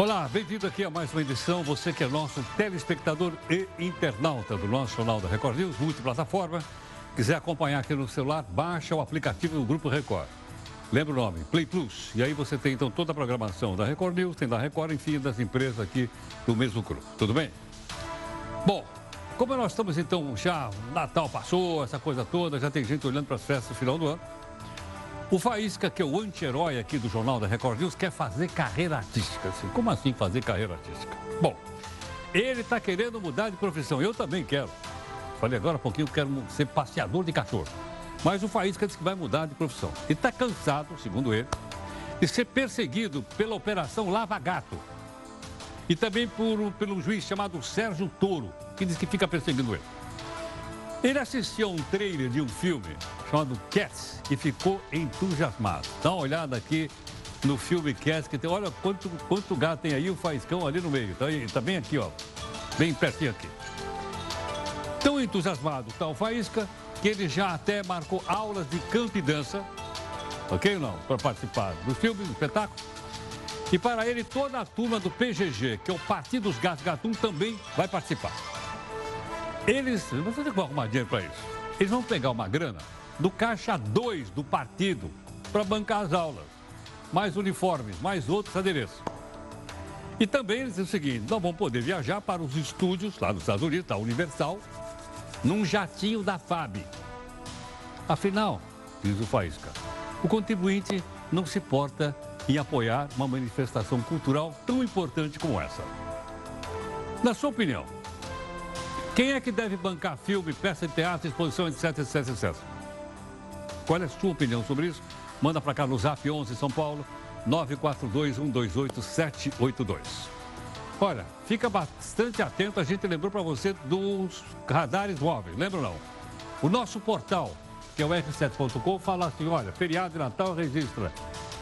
Olá, bem-vindo aqui a mais uma edição. Você que é nosso telespectador e internauta do nosso Jornal da Record News, multiplataforma. Quiser acompanhar aqui no celular, baixa o aplicativo do Grupo Record. Lembra o nome? Play Plus. E aí você tem então toda a programação da Record News, tem da Record, enfim, das empresas aqui do mesmo grupo. Tudo bem? Bom, como nós estamos então já, Natal passou, essa coisa toda, já tem gente olhando para as festas no final do ano. O Faísca, que é o anti-herói aqui do Jornal da Record News, quer fazer carreira artística. Assim. Como assim fazer carreira artística? Bom, ele está querendo mudar de profissão. Eu também quero. Falei agora há pouquinho que quero ser passeador de cachorro. Mas o Faísca disse que vai mudar de profissão. E está cansado, segundo ele, de ser perseguido pela Operação Lava Gato. E também por, pelo juiz chamado Sérgio Toro, que diz que fica perseguindo ele. Ele assistiu a um trailer de um filme chamado Cats e ficou entusiasmado. Dá uma olhada aqui no filme Cats, que tem, olha quanto, quanto gato tem aí, o faiscão ali no meio. Tá, tá bem aqui, ó. Bem pertinho aqui. Tão entusiasmado está o Faísca que ele já até marcou aulas de canto e dança, ok ou não? Para participar do filme, do espetáculo. E para ele, toda a turma do PGG, que é o Partido dos Gatos Gatum, também vai participar. Eles, você tem que arrumar dinheiro para isso. Eles vão pegar uma grana do caixa 2 do partido para bancar as aulas. Mais uniformes, mais outros adereços. E também eles dizem o seguinte, nós vamos poder viajar para os estúdios lá nos Estados Unidos, da Universal, num jatinho da FAB. Afinal, diz o Faísca, o contribuinte não se porta em apoiar uma manifestação cultural tão importante como essa. Na sua opinião, quem é que deve bancar filme, peça de teatro, exposição, etc, etc, etc? Qual é a sua opinião sobre isso? Manda para cá no Zap 11 São Paulo, 942-128-782. Olha, fica bastante atento, a gente lembrou para você dos radares móveis, lembra não? O nosso portal, que é o r7.com, fala assim, olha, feriado de Natal registra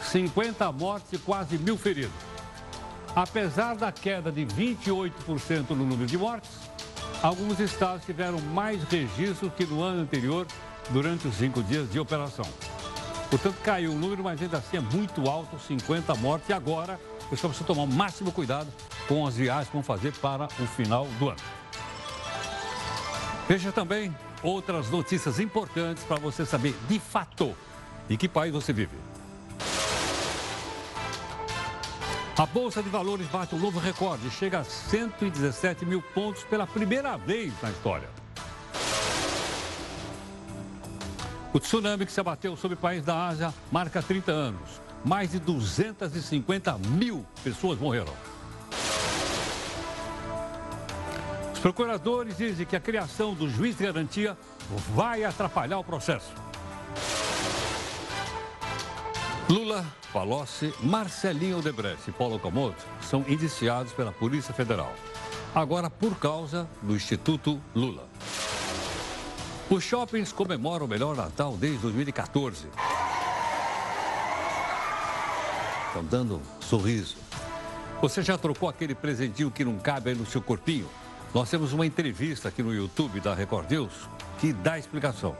50 mortes e quase mil feridos. Apesar da queda de 28% no número de mortes, Alguns estados tiveram mais registros que no ano anterior durante os cinco dias de operação. Portanto, caiu o número, mas ainda assim é muito alto, 50 mortes. E agora, o pessoal precisa tomar o máximo cuidado com as viagens que vão fazer para o final do ano. Veja também outras notícias importantes para você saber de fato em que país você vive. A Bolsa de Valores bate um novo recorde, chega a 117 mil pontos pela primeira vez na história. O tsunami que se abateu sobre o país da Ásia marca 30 anos. Mais de 250 mil pessoas morreram. Os procuradores dizem que a criação do juiz de garantia vai atrapalhar o processo. Lula, Palocci, Marcelinho Odebrecht e Paulo Comoto são indiciados pela Polícia Federal. Agora por causa do Instituto Lula. Os shoppings comemoram o melhor Natal desde 2014. Estão dando um sorriso. Você já trocou aquele presentinho que não cabe no seu corpinho? Nós temos uma entrevista aqui no YouTube da Record News que dá explicação.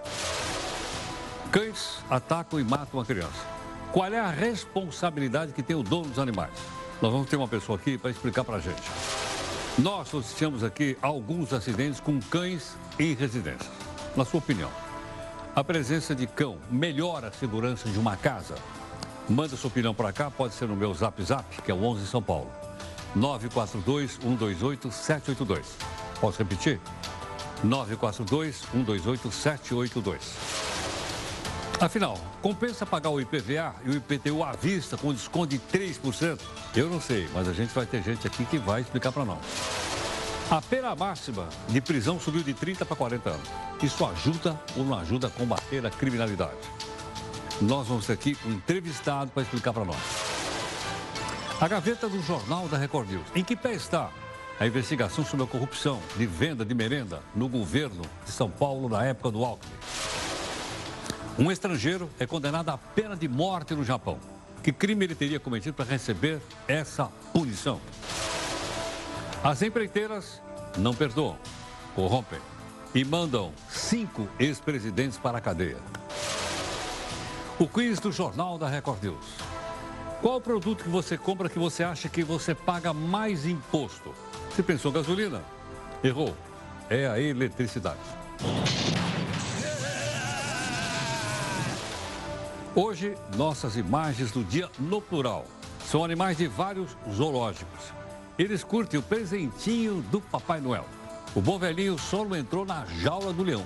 Cães atacam e matam uma criança. Qual é a responsabilidade que tem o dono dos animais? Nós vamos ter uma pessoa aqui para explicar para a gente. Nós noticiamos aqui alguns acidentes com cães em residências. Na sua opinião, a presença de cão melhora a segurança de uma casa? Manda sua opinião para cá, pode ser no meu Zap Zap, que é o 11 São Paulo. 942-128-782. Posso repetir? 942-128-782. Afinal, compensa pagar o IPVA e o IPTU à vista com desconto de 3%? Eu não sei, mas a gente vai ter gente aqui que vai explicar para nós. A pena máxima de prisão subiu de 30 para 40 anos. Isso ajuda ou não ajuda a combater a criminalidade? Nós vamos ter aqui um entrevistado para explicar para nós. A gaveta do Jornal da Record News. Em que pé está a investigação sobre a corrupção de venda de merenda no governo de São Paulo na época do Alckmin? Um estrangeiro é condenado à pena de morte no Japão. Que crime ele teria cometido para receber essa punição? As empreiteiras não perdoam, corrompem e mandam cinco ex-presidentes para a cadeia. O quiz do Jornal da Record News. Qual o produto que você compra que você acha que você paga mais imposto? Você pensou gasolina? Errou. É a eletricidade. Hoje, nossas imagens do dia no plural são animais de vários zoológicos. Eles curtem o presentinho do Papai Noel. O bom velhinho não entrou na jaula do leão.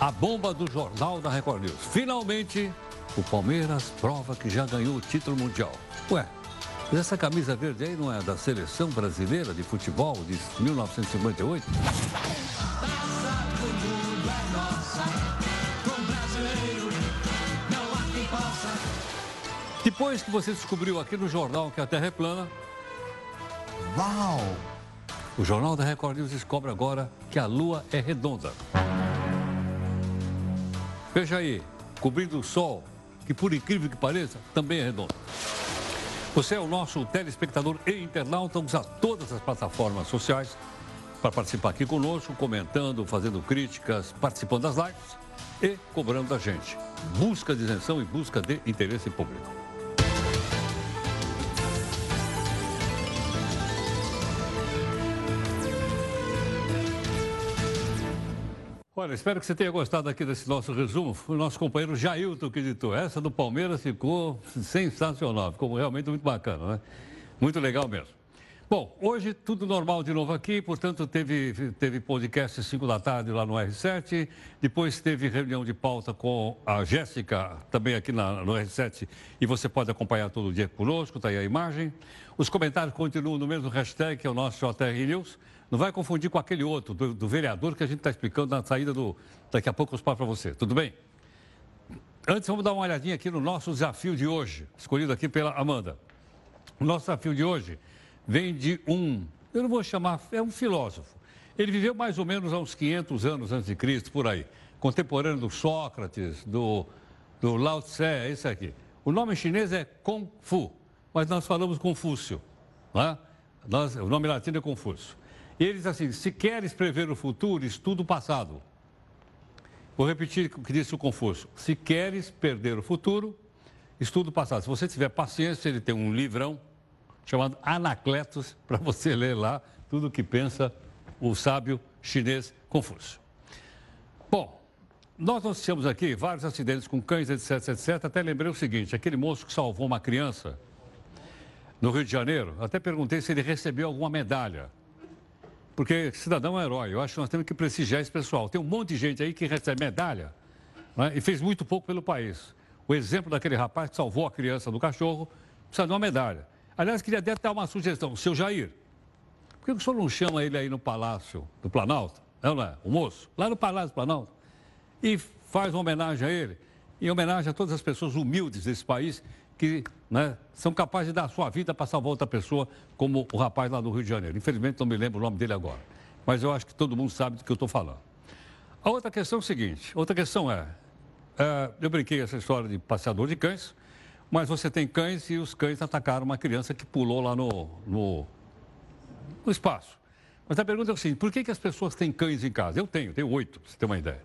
A bomba do Jornal da Record News. Finalmente, o Palmeiras prova que já ganhou o título mundial. Ué, mas essa camisa verde aí não é da seleção brasileira de futebol de 1958? Depois que você descobriu aqui no jornal que a Terra é plana. Uau! O Jornal da Record News descobre agora que a Lua é redonda. Veja aí, cobrindo o Sol, que por incrível que pareça, também é redondo. Você é o nosso telespectador e internauta, usa todas as plataformas sociais para participar aqui conosco, comentando, fazendo críticas, participando das lives e cobrando da gente. Busca de isenção e busca de interesse público. Olha, espero que você tenha gostado aqui desse nosso resumo. Foi o nosso companheiro Jailton que editou. Essa do Palmeiras ficou sensacional, ficou realmente muito bacana, né? Muito legal mesmo. Bom, hoje tudo normal de novo aqui, portanto teve, teve podcast às 5 da tarde lá no R7, depois teve reunião de pauta com a Jéssica, também aqui na, no R7, e você pode acompanhar todo dia conosco, está aí a imagem. Os comentários continuam no mesmo hashtag, que é o nosso JR News. Não vai confundir com aquele outro, do, do vereador, que a gente está explicando na saída do. Daqui a pouco eu explico para você. Tudo bem? Antes, vamos dar uma olhadinha aqui no nosso desafio de hoje, escolhido aqui pela Amanda. O nosso desafio de hoje vem de um, eu não vou chamar, é um filósofo. Ele viveu mais ou menos há uns 500 anos antes de Cristo, por aí. Contemporâneo do Sócrates, do, do Lao Tse, esse aqui. O nome chinês é Kung Fu, mas nós falamos Confúcio. Né? Nós, o nome latino é Confúcio. E ele diz assim: se queres prever o futuro, estuda o passado. Vou repetir o que disse o Confúcio: se queres perder o futuro, estuda o passado. Se você tiver paciência, ele tem um livrão chamado Anacletos para você ler lá tudo o que pensa o sábio chinês Confúcio. Bom, nós noticiamos aqui vários acidentes com cães, etc, etc. Até lembrei o seguinte: aquele moço que salvou uma criança no Rio de Janeiro, até perguntei se ele recebeu alguma medalha porque cidadão é herói. Eu acho que nós temos que prestigiar esse pessoal. Tem um monte de gente aí que recebe medalha né, e fez muito pouco pelo país. O exemplo daquele rapaz que salvou a criança do cachorro precisa de uma medalha. Aliás, queria até dar uma sugestão. Seu Jair, por que o senhor não chama ele aí no Palácio do Planalto? Não, não é? O moço, lá no Palácio do Planalto. E faz uma homenagem a ele, em homenagem a todas as pessoas humildes desse país que né, são capazes de dar a sua vida para salvar outra pessoa, como o rapaz lá do Rio de Janeiro. Infelizmente, não me lembro o nome dele agora. Mas eu acho que todo mundo sabe do que eu estou falando. A outra questão é o seguinte: outra questão é, é, eu brinquei essa história de passeador de cães, mas você tem cães e os cães atacaram uma criança que pulou lá no, no, no espaço. Mas a pergunta é o seguinte: por que, que as pessoas têm cães em casa? Eu tenho, tenho oito, para você ter uma ideia.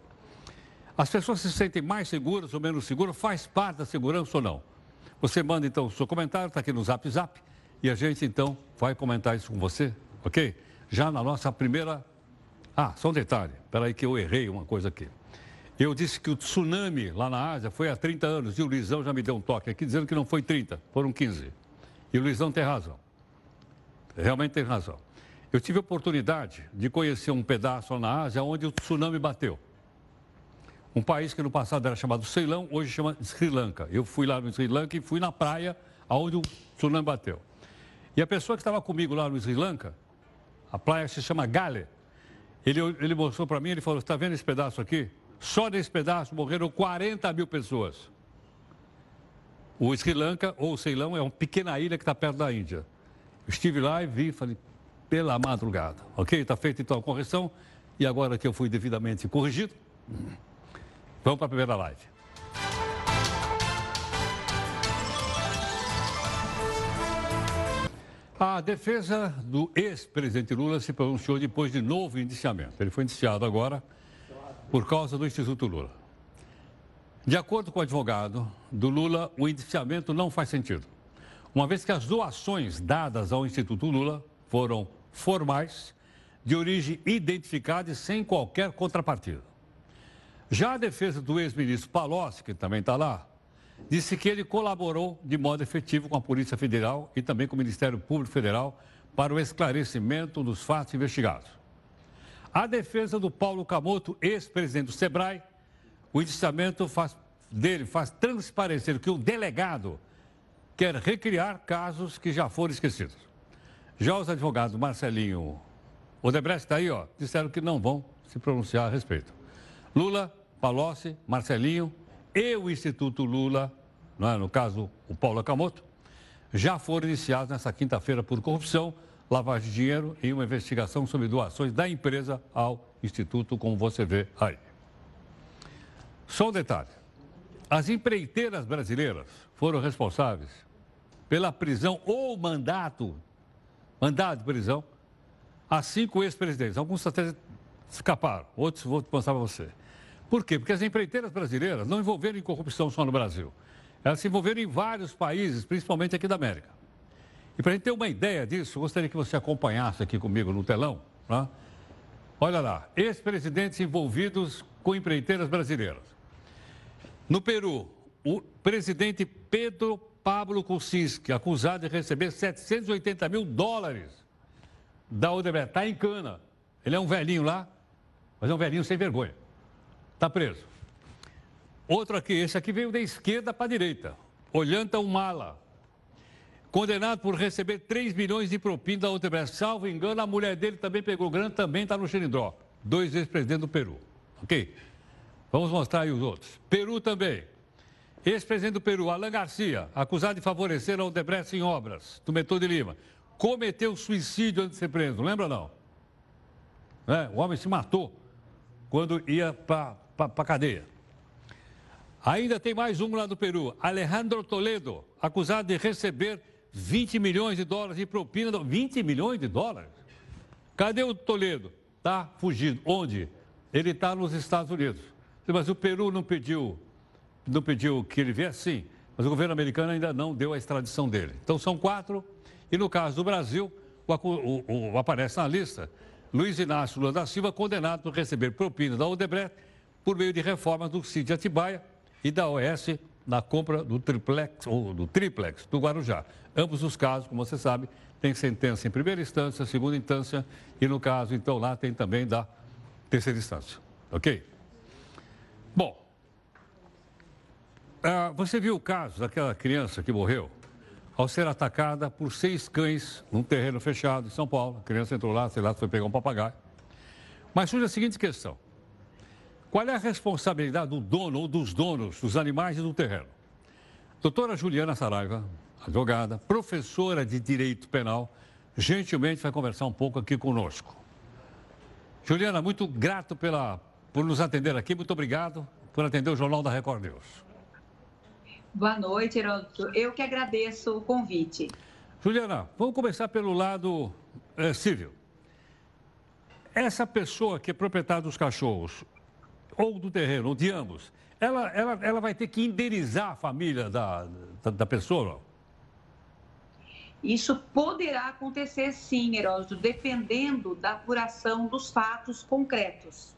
As pessoas se sentem mais seguras ou menos seguras? Faz parte da segurança ou não? Você manda então o seu comentário, está aqui no Zap Zap, e a gente então vai comentar isso com você, ok? Já na nossa primeira. Ah, só um detalhe, espera aí que eu errei uma coisa aqui. Eu disse que o tsunami lá na Ásia foi há 30 anos e o Luizão já me deu um toque aqui dizendo que não foi 30, foram 15. E o Luizão tem razão. Realmente tem razão. Eu tive a oportunidade de conhecer um pedaço na Ásia onde o tsunami bateu. Um país que no passado era chamado Ceilão, hoje chama Sri Lanka. Eu fui lá no Sri Lanka e fui na praia onde o tsunami bateu. E a pessoa que estava comigo lá no Sri Lanka, a praia se chama Gale, ele, ele mostrou para mim, ele falou, está vendo esse pedaço aqui? Só nesse pedaço morreram 40 mil pessoas. O Sri Lanka, ou Ceilão, é uma pequena ilha que está perto da Índia. Eu estive lá e vi, falei, pela madrugada. Ok? Está feita então a correção. E agora que eu fui devidamente corrigido, Vamos para a primeira live. A defesa do ex-presidente Lula se pronunciou depois de novo indiciamento. Ele foi indiciado agora por causa do Instituto Lula. De acordo com o advogado do Lula, o indiciamento não faz sentido, uma vez que as doações dadas ao Instituto Lula foram formais, de origem identificada e sem qualquer contrapartida. Já a defesa do ex-ministro Palocci, que também está lá, disse que ele colaborou de modo efetivo com a Polícia Federal e também com o Ministério Público Federal para o esclarecimento dos fatos investigados. A defesa do Paulo Camoto, ex-presidente do SEBRAE, o indiciamento faz, dele faz transparecer que o delegado quer recriar casos que já foram esquecidos. Já os advogados Marcelinho Odebrecht está aí, ó, disseram que não vão se pronunciar a respeito. Lula, Palocci, Marcelinho e o Instituto Lula, é? no caso o Paulo Acamoto, já foram iniciados nessa quinta-feira por corrupção, lavagem de dinheiro e uma investigação sobre doações da empresa ao Instituto, como você vê aí. Só um detalhe: as empreiteiras brasileiras foram responsáveis pela prisão ou mandato, mandado de prisão, a cinco ex-presidentes. Alguns até escaparam, outros vou mostrar para você. Por quê? Porque as empreiteiras brasileiras não envolveram em corrupção só no Brasil. Elas se envolveram em vários países, principalmente aqui da América. E para a gente ter uma ideia disso, gostaria que você acompanhasse aqui comigo no telão. Né? Olha lá, ex-presidentes envolvidos com empreiteiras brasileiras. No Peru, o presidente Pedro Pablo Kuczynski, acusado de receber 780 mil dólares da Odebrecht, está em cana. Ele é um velhinho lá, mas é um velhinho sem vergonha. Está preso. Outro aqui, esse aqui veio da esquerda para a direita. Olhanta Humala. Condenado por receber 3 milhões de propina da Odebrecht. Salvo engano, a mulher dele também pegou grana, também está no Xerindró. Dois ex-presidentes do Peru. Ok? Vamos mostrar aí os outros. Peru também. Ex-presidente do Peru, Alan Garcia, acusado de favorecer a Odebrecht em obras, do metrô de Lima. Cometeu suicídio antes de ser preso, lembra não? É, o homem se matou quando ia para para a cadeia. Ainda tem mais um lá do Peru, Alejandro Toledo, acusado de receber 20 milhões de dólares de propina. 20 milhões de dólares? Cadê o Toledo? Está fugido. Onde? Ele está nos Estados Unidos. Mas o Peru não pediu, não pediu que ele viesse? Sim. Mas o governo americano ainda não deu a extradição dele. Então são quatro. E no caso do Brasil, o, o, o, aparece na lista Luiz Inácio Lula da Silva, condenado por receber propina da Odebrecht por meio de reformas do CID Atibaia e da OS na compra do triplex, ou do triplex do Guarujá. Ambos os casos, como você sabe, tem sentença em primeira instância, segunda instância e no caso, então, lá tem também da terceira instância. Ok? Bom, uh, você viu o caso daquela criança que morreu ao ser atacada por seis cães num terreno fechado em São Paulo. A criança entrou lá, sei lá, foi pegar um papagaio. Mas surge a seguinte questão. Qual é a responsabilidade do dono ou dos donos dos animais e do terreno? Doutora Juliana Saraiva, advogada, professora de Direito Penal, gentilmente vai conversar um pouco aqui conosco. Juliana, muito grato pela, por nos atender aqui, muito obrigado por atender o Jornal da Record News. Boa noite, Heródoto. Eu que agradeço o convite. Juliana, vamos começar pelo lado é, civil. Essa pessoa que é proprietária dos cachorros, ou do terreno, ou de ambos, ela, ela, ela vai ter que indenizar a família da, da, da pessoa? Isso poderá acontecer sim, Heródoto, dependendo da apuração dos fatos concretos.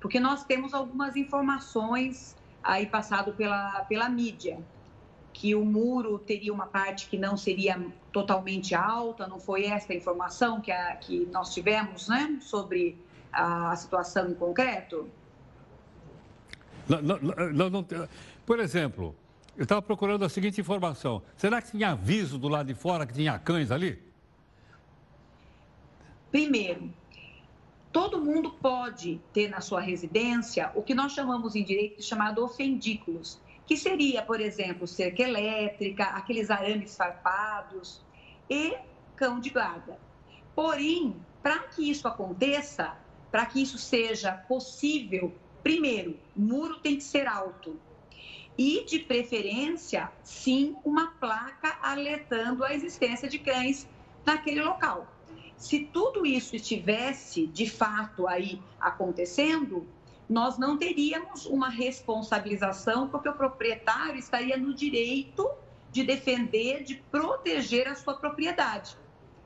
Porque nós temos algumas informações aí passado pela, pela mídia, que o muro teria uma parte que não seria totalmente alta, não foi essa a informação que, a, que nós tivemos né, sobre a situação em concreto? Não, não, não, por exemplo, eu estava procurando a seguinte informação: será que tinha aviso do lado de fora que tinha cães ali? Primeiro, todo mundo pode ter na sua residência o que nós chamamos em direito de chamado ofendículos, que seria, por exemplo, cerca elétrica, aqueles arames farpados e cão de guarda. Porém, para que isso aconteça, para que isso seja possível Primeiro, muro tem que ser alto. E, de preferência, sim, uma placa alertando a existência de cães naquele local. Se tudo isso estivesse de fato aí acontecendo, nós não teríamos uma responsabilização, porque o proprietário estaria no direito de defender, de proteger a sua propriedade,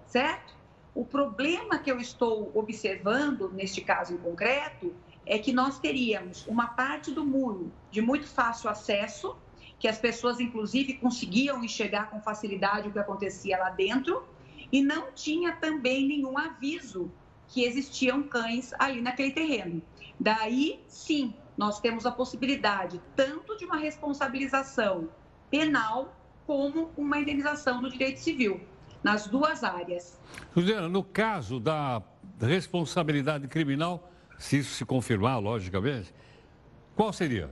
certo? O problema que eu estou observando, neste caso em concreto, é que nós teríamos uma parte do muro de muito fácil acesso, que as pessoas, inclusive, conseguiam enxergar com facilidade o que acontecia lá dentro, e não tinha também nenhum aviso que existiam cães ali naquele terreno. Daí, sim, nós temos a possibilidade tanto de uma responsabilização penal como uma indenização do direito civil, nas duas áreas. Juliana, no caso da responsabilidade criminal, se isso se confirmar, logicamente, qual seria?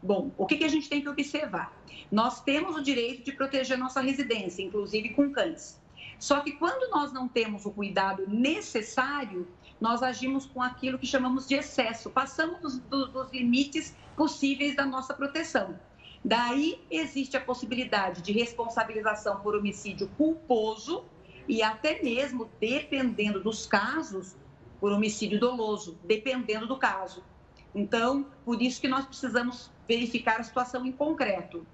Bom, o que, que a gente tem que observar? Nós temos o direito de proteger nossa residência, inclusive com cães. Só que quando nós não temos o cuidado necessário, nós agimos com aquilo que chamamos de excesso, passamos dos, dos, dos limites possíveis da nossa proteção. Daí existe a possibilidade de responsabilização por homicídio culposo e até mesmo, dependendo dos casos, por homicídio doloso, dependendo do caso. Então, por isso que nós precisamos verificar a situação em concreto.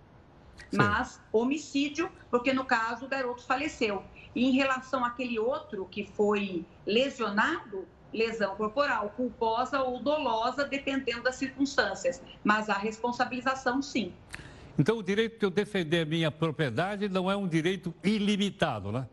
Sim. Mas homicídio, porque no caso o garoto faleceu. E em relação àquele outro que foi lesionado, lesão corporal, culposa ou dolosa, dependendo das circunstâncias. Mas a responsabilização, sim. Então, o direito de eu defender minha propriedade não é um direito ilimitado, né?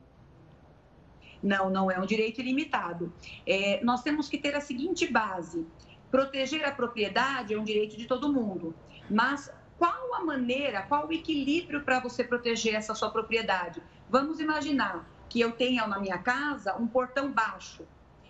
Não, não é um direito ilimitado. É, nós temos que ter a seguinte base: proteger a propriedade é um direito de todo mundo, mas qual a maneira, qual o equilíbrio para você proteger essa sua propriedade? Vamos imaginar que eu tenha na minha casa um portão baixo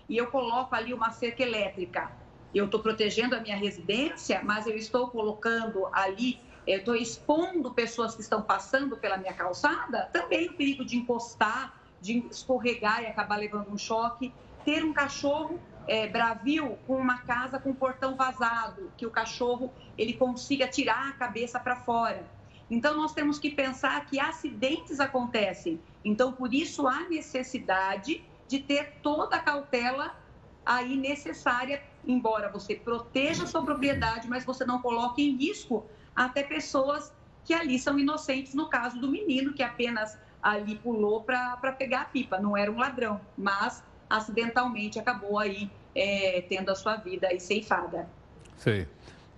e eu coloco ali uma cerca elétrica. Eu estou protegendo a minha residência, mas eu estou colocando ali, eu estou expondo pessoas que estão passando pela minha calçada, também o perigo de encostar, de escorregar e acabar levando um choque. Ter um cachorro é, bravio com uma casa com portão vazado, que o cachorro ele consiga tirar a cabeça para fora. Então, nós temos que pensar que acidentes acontecem. Então, por isso, há necessidade de ter toda a cautela aí necessária, embora você proteja sua propriedade, mas você não coloque em risco até pessoas que ali são inocentes, no caso do menino, que apenas ali pulou para pegar a pipa, não era um ladrão, mas acidentalmente acabou aí é, tendo a sua vida aí ceifada. Sei.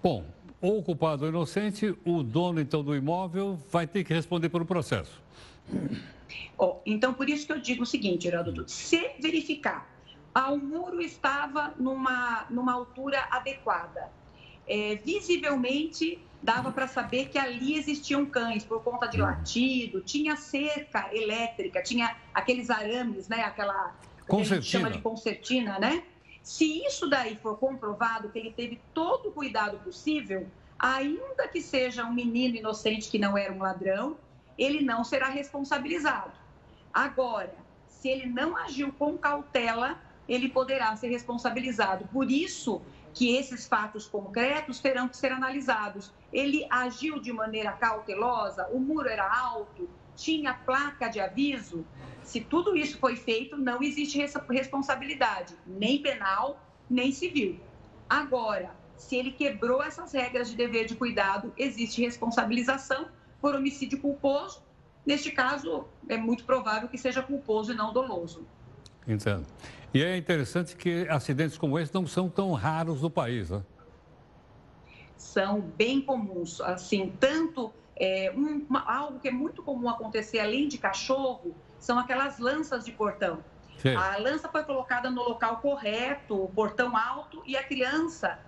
Bom, ou o culpado é inocente, o dono então do imóvel vai ter que responder pelo processo. Oh, então, por isso que eu digo o seguinte, Heródoto, se verificar, ah, o muro estava numa, numa altura adequada, é, visivelmente dava para saber que ali existiam cães por conta de latido, tinha cerca elétrica, tinha aqueles arames, né, aquela que a gente chama de concertina, né? Se isso daí for comprovado que ele teve todo o cuidado possível, ainda que seja um menino inocente que não era um ladrão, ele não será responsabilizado. Agora, se ele não agiu com cautela, ele poderá ser responsabilizado. Por isso que esses fatos concretos terão que ser analisados. Ele agiu de maneira cautelosa, o muro era alto, tinha placa de aviso, se tudo isso foi feito, não existe responsabilidade, nem penal, nem civil. Agora, se ele quebrou essas regras de dever de cuidado, existe responsabilização por homicídio culposo. Neste caso, é muito provável que seja culposo e não doloso. Entendo. E é interessante que acidentes como esse não são tão raros no país, né? São bem comuns. Assim, tanto é, um, uma, algo que é muito comum acontecer além de cachorro são aquelas lanças de portão. Sim. A lança foi colocada no local correto, o portão alto, e a criança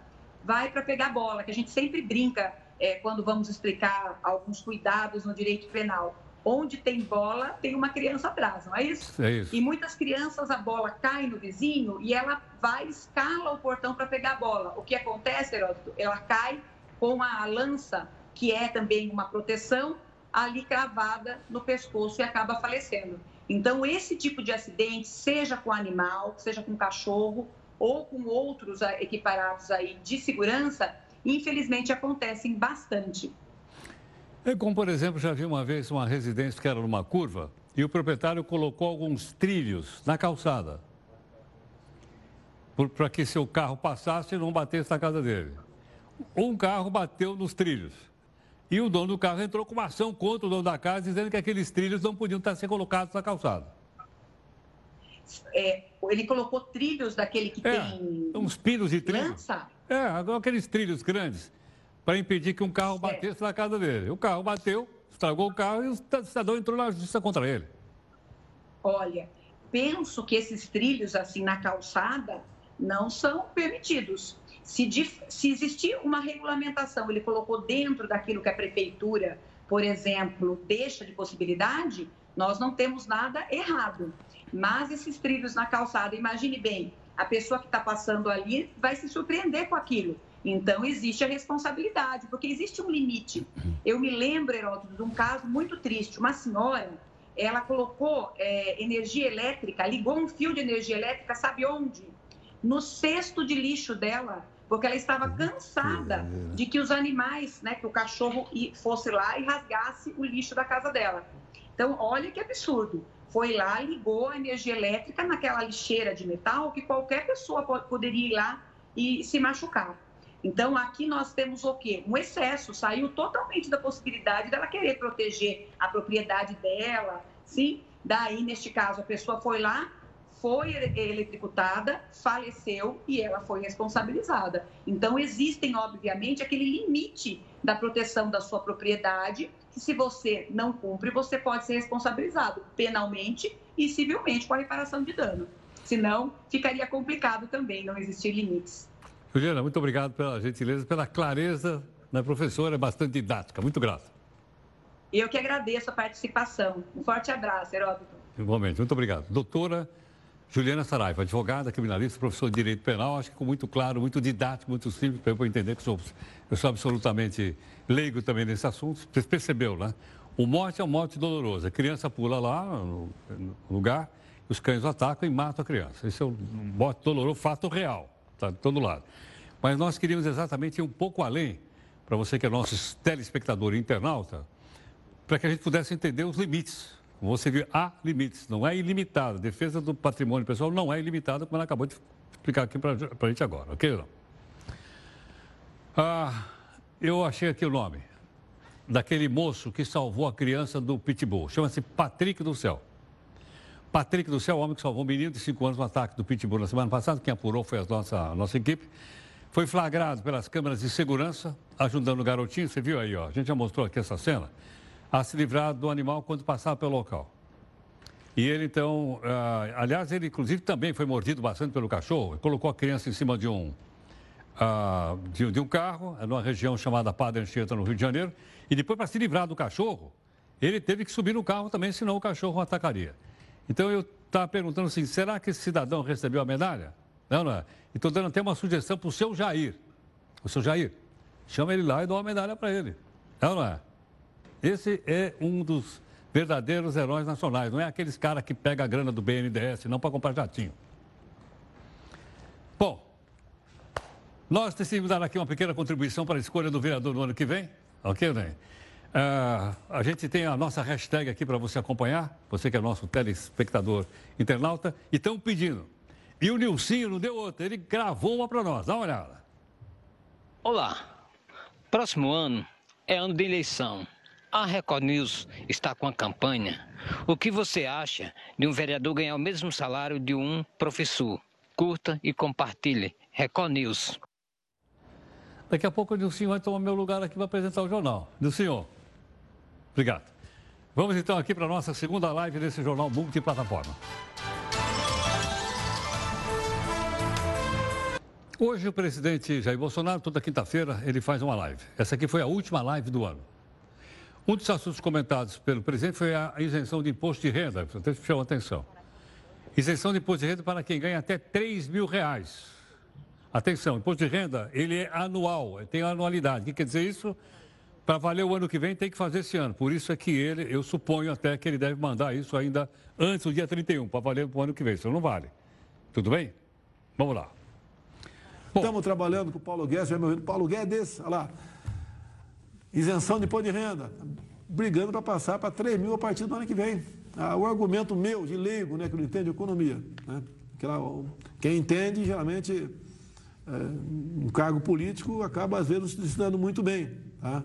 vai para pegar bola, que a gente sempre brinca é, quando vamos explicar alguns cuidados no direito penal. Onde tem bola, tem uma criança atrás, não é isso? É isso. E muitas crianças, a bola cai no vizinho e ela vai, escala o portão para pegar a bola. O que acontece, Heródoto? Ela cai com a lança, que é também uma proteção, ali cravada no pescoço e acaba falecendo. Então, esse tipo de acidente, seja com animal, seja com cachorro ou com outros ah, equiparados aí de segurança, infelizmente acontecem bastante. É como, por exemplo, já vi uma vez uma residência que era numa curva e o proprietário colocou alguns trilhos na calçada. para que seu carro passasse e não batesse na casa dele. Um carro bateu nos trilhos. E o dono do carro entrou com uma ação contra o dono da casa, dizendo que aqueles trilhos não podiam estar ser colocados na calçada. É, ele colocou trilhos daquele que é, tem. Uns pinos de trilhos. É, aqueles trilhos grandes, para impedir que um carro batesse na casa dele. O carro bateu, estragou o carro e o cidadão entrou na justiça contra ele. Olha, penso que esses trilhos assim na calçada não são permitidos. Se, se existir uma regulamentação, ele colocou dentro daquilo que a prefeitura, por exemplo, deixa de possibilidade, nós não temos nada errado. Mas esses trilhos na calçada, imagine bem, a pessoa que está passando ali vai se surpreender com aquilo. Então, existe a responsabilidade, porque existe um limite. Eu me lembro, Heródoto, de um caso muito triste. Uma senhora, ela colocou é, energia elétrica, ligou um fio de energia elétrica, sabe onde? No cesto de lixo dela, porque ela estava cansada de que os animais, né, que o cachorro fosse lá e rasgasse o lixo da casa dela. Então, olha que absurdo. Foi lá, ligou a energia elétrica naquela lixeira de metal que qualquer pessoa poderia ir lá e se machucar. Então, aqui nós temos o quê? Um excesso, saiu totalmente da possibilidade dela querer proteger a propriedade dela, sim? Daí, neste caso, a pessoa foi lá, foi eletrocutada, faleceu e ela foi responsabilizada. Então, existem, obviamente, aquele limite da proteção da sua propriedade, que se você não cumpre, você pode ser responsabilizado penalmente e civilmente com a reparação de dano. Senão, ficaria complicado também não existir limites. Juliana, muito obrigado pela gentileza, pela clareza, né, professora, é bastante didática. Muito grato. Eu que agradeço a participação. Um forte abraço, Heródoto. Igualmente, muito obrigado. Doutora Juliana Saraiva, advogada, criminalista, professor de Direito Penal, acho que com muito claro, muito didático, muito simples, para eu entender que sou, eu sou absolutamente leigo também nesse assunto. Você percebeu, né? O morte é um morte doloroso. A criança pula lá no, no lugar, os cães atacam e matam a criança. Esse é um morte doloroso, fato real, está de todo lado. Mas nós queríamos exatamente ir um pouco além, para você que é nosso telespectador e internauta, para que a gente pudesse entender os limites como você viu, há limites, não é ilimitado. A defesa do patrimônio pessoal não é ilimitada, como ela acabou de explicar aqui para a gente agora, ok? Ah, eu achei aqui o nome daquele moço que salvou a criança do Pitbull. Chama-se Patrick do Céu. Patrick do Céu, homem que salvou um menino de 5 anos no ataque do Pitbull na semana passada. Quem apurou foi a nossa, a nossa equipe. Foi flagrado pelas câmeras de segurança, ajudando o garotinho. Você viu aí, ó. A gente já mostrou aqui essa cena a se livrar do animal quando passava pelo local. E ele então, uh, aliás, ele inclusive também foi mordido bastante pelo cachorro, colocou a criança em cima de um, uh, de, de, um carro, numa região chamada Padre Anchieta, no Rio de Janeiro, e depois para se livrar do cachorro, ele teve que subir no carro também, senão o cachorro atacaria. Então eu estava perguntando assim, será que esse cidadão recebeu a medalha? Não, não é. E estou dando até uma sugestão para o seu Jair. O seu Jair, chama ele lá e dá uma medalha para ele. Não, não é? Esse é um dos verdadeiros heróis nacionais. Não é aqueles caras que pegam a grana do BNDES, não para comprar jatinho. Bom, nós decidimos dar aqui uma pequena contribuição para a escolha do vereador no ano que vem. Ok, né? Uh, a gente tem a nossa hashtag aqui para você acompanhar, você que é nosso telespectador internauta, e estão pedindo. E o Nilcinho não deu outra, ele gravou uma para nós, dá uma olhada. Olá, próximo ano é ano de eleição. A Record News está com a campanha. O que você acha de um vereador ganhar o mesmo salário de um professor? Curta e compartilhe. Record News. Daqui a pouco o Nilcinho vai tomar meu lugar aqui para apresentar o jornal. Nilcinho, obrigado. Vamos então aqui para a nossa segunda live desse jornal multiplataforma. Hoje o presidente Jair Bolsonaro, toda quinta-feira, ele faz uma live. Essa aqui foi a última live do ano. Um dos assuntos comentados pelo presidente foi a isenção de imposto de renda. Até chamou atenção. Isenção de imposto de renda para quem ganha até 3 mil reais. Atenção, imposto de renda, ele é anual, tem anualidade. O que quer dizer isso? Para valer o ano que vem, tem que fazer esse ano. Por isso é que ele, eu suponho até que ele deve mandar isso ainda antes do dia 31, para valer o ano que vem. Isso não vale. Tudo bem? Vamos lá. Estamos trabalhando com o Paulo Guedes, meu Paulo Guedes, olha lá isenção de imposto de renda, brigando para passar para 3 mil a partir do ano que vem. Ah, o argumento meu, de leigo, né, que não entende economia, né, Aquela, quem entende, geralmente, é, um cargo político acaba, às vezes, se dando muito bem. Tá?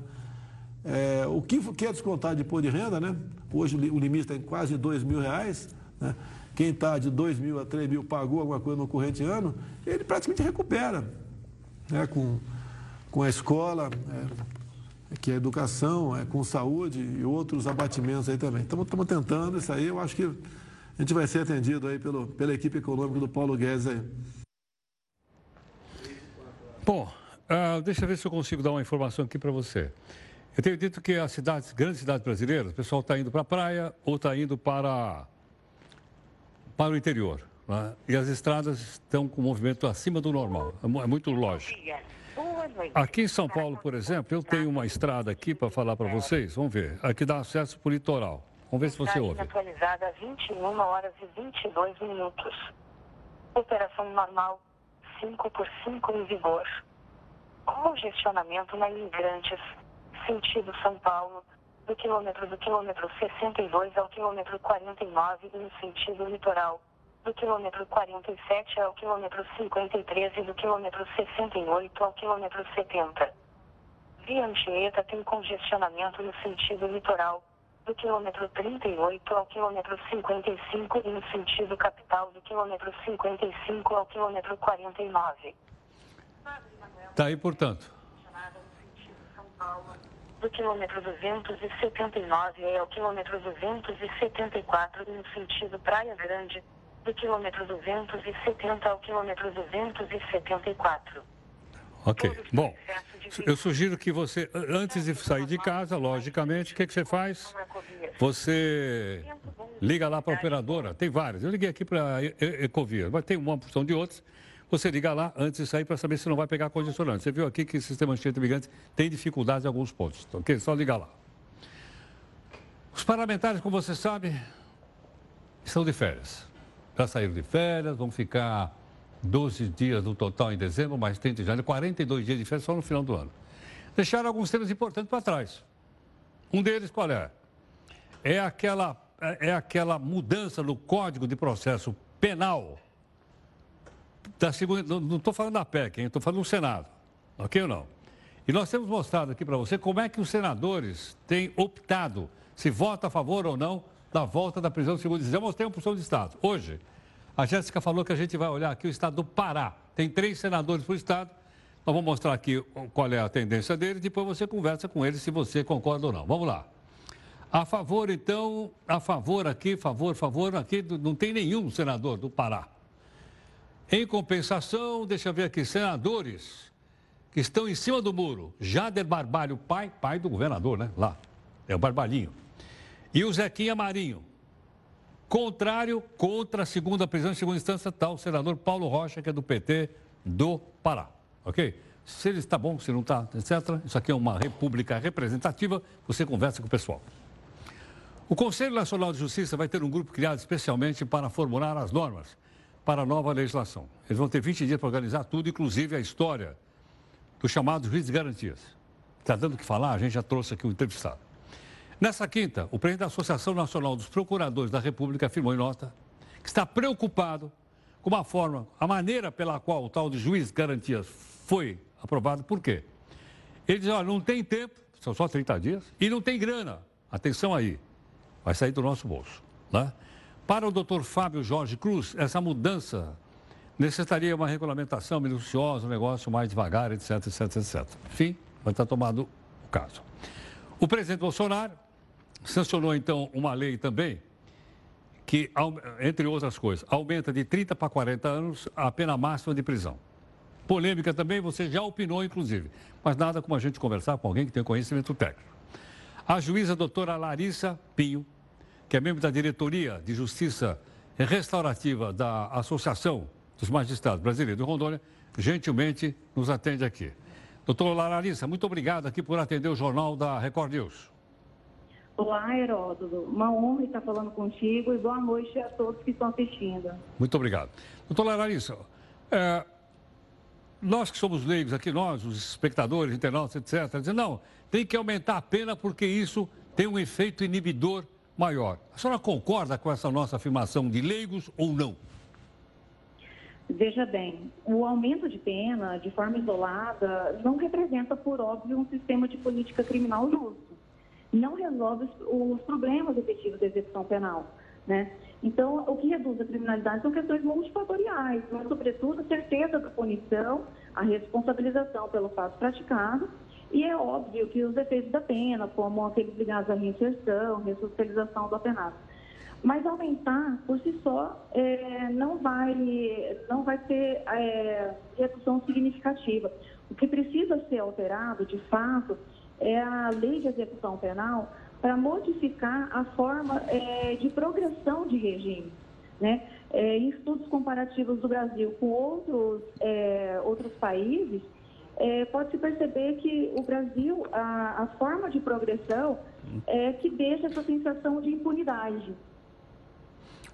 É, o que, que é descontado de imposto de renda, né? Hoje o limite está em quase dois mil reais. Né? Quem está de dois mil a três mil pagou alguma coisa no corrente ano, ele praticamente recupera. Né? Com, com a escola, é, que é educação, é, com saúde e outros abatimentos aí também. Estamos tentando isso aí, eu acho que a gente vai ser atendido aí pelo, pela equipe econômica do Paulo Guedes aí. Bom, uh, deixa eu ver se eu consigo dar uma informação aqui para você. Eu tenho dito que as cidades, grandes cidades brasileiras, o pessoal está indo para a praia ou está indo para, para o interior. Né? E as estradas estão com movimento acima do normal. É, é muito lógico. Aqui em São Paulo, por exemplo, eu tenho uma estrada aqui para falar para vocês. Vamos ver. Aqui dá acesso para o litoral. Vamos ver se você ouve. atualizada 21 horas e 22 minutos. Operação normal 5 por 5 em vigor. Congestionamento na Imigrantes, sentido São Paulo, do quilômetro do quilômetro 62 ao quilômetro 49 e no sentido litoral, do quilômetro 47 ao quilômetro 53 e do quilômetro 68 ao quilômetro 70. Via Anchieta tem congestionamento no sentido litoral, do quilômetro 38 ao quilômetro 55 e no sentido capital do quilômetro 55 ao quilômetro 49. Está aí, portanto. Do quilômetro 279 ao quilômetro 274 no sentido Praia Grande, do quilômetro 270 ao quilômetro 274. Ok. Bom, eu sugiro que você, antes de sair de casa, logicamente, o que, que você faz? Você liga lá para a operadora, tem várias. Eu liguei aqui para a Ecovia, mas tem uma porção de outras. Você liga lá antes de sair para saber se não vai pegar condicionante. Você viu aqui que o sistema antiintimigante tem dificuldades em alguns pontos. Então, ok? Só ligar lá. Os parlamentares, como você sabe, estão de férias. Já saíram de férias, vão ficar 12 dias no total em dezembro, mais 30 de janeiro, 42 dias de férias só no final do ano. Deixaram alguns temas importantes para trás. Um deles qual é? É aquela, é aquela mudança no Código de Processo Penal. Da segunda, não estou falando da PEC, estou falando do Senado. Ok ou não? E nós temos mostrado aqui para você como é que os senadores têm optado se vota a favor ou não da volta da prisão de segundo Eu mostrei uma porção de Estado. Hoje, a Jéssica falou que a gente vai olhar aqui o estado do Pará. Tem três senadores por estado. Nós vamos mostrar aqui qual é a tendência dele. Depois você conversa com ele se você concorda ou não. Vamos lá. A favor, então, a favor aqui, favor, favor, aqui, não tem nenhum senador do Pará. Em compensação, deixa eu ver aqui, senadores que estão em cima do muro. Jader Barbalho, pai, pai do governador, né? Lá. É o Barbalhinho. E o Zequinha Marinho. Contrário, contra a segunda prisão em segunda instância, está o senador Paulo Rocha, que é do PT do Pará. Ok? Se ele está bom, se não está, etc. Isso aqui é uma república representativa, você conversa com o pessoal. O Conselho Nacional de Justiça vai ter um grupo criado especialmente para formular as normas para a nova legislação. Eles vão ter 20 dias para organizar tudo, inclusive a história do chamado juiz de garantias. Está dando o que falar, a gente já trouxe aqui um entrevistado. Nessa quinta, o presidente da Associação Nacional dos Procuradores da República afirmou em nota que está preocupado com a forma, a maneira pela qual o tal de juiz garantias foi aprovado. Por quê? Ele diz, olha, não tem tempo, são só 30 dias, e não tem grana. Atenção aí, vai sair do nosso bolso. Né? Para o doutor Fábio Jorge Cruz, essa mudança necessitaria uma regulamentação minuciosa, um negócio mais devagar, etc, etc, etc. Enfim, vai estar tomado o caso. O presidente Bolsonaro sancionou então uma lei também que, entre outras coisas, aumenta de 30 para 40 anos a pena máxima de prisão. Polêmica também, você já opinou, inclusive, mas nada como a gente conversar com alguém que tem conhecimento técnico. A juíza doutora Larissa Pinho, que é membro da diretoria de Justiça Restaurativa da Associação dos Magistrados Brasileiros de Rondônia, gentilmente nos atende aqui. Doutora Larissa, muito obrigado aqui por atender o Jornal da Record News. Olá, Heródoto. Uma honra estar falando contigo e boa noite a todos que estão assistindo. Muito obrigado. Doutora Larissa, é, nós que somos leigos aqui, nós, os espectadores, internautas, etc., dizem, não, tem que aumentar a pena porque isso tem um efeito inibidor maior. A senhora concorda com essa nossa afirmação de leigos ou não? Veja bem, o aumento de pena, de forma isolada, não representa, por óbvio, um sistema de política criminal justo. Não resolve os problemas efetivos da execução penal. Né? Então, o que reduz a criminalidade são questões multifatoriais, mas, sobretudo, a certeza da punição, a responsabilização pelo fato praticado, e é óbvio que os efeitos da pena, como aqueles ligados à reinserção, ressocialização do apenado. Mas aumentar, por si só, é, não, vai, não vai ter é, redução significativa. O que precisa ser alterado, de fato, é a lei de execução penal para modificar a forma é, de progressão de regime. Né? É, em estudos comparativos do Brasil com outros, é, outros países, é, pode-se perceber que o Brasil, a, a, forma de progressão é que deixa essa sensação de impunidade.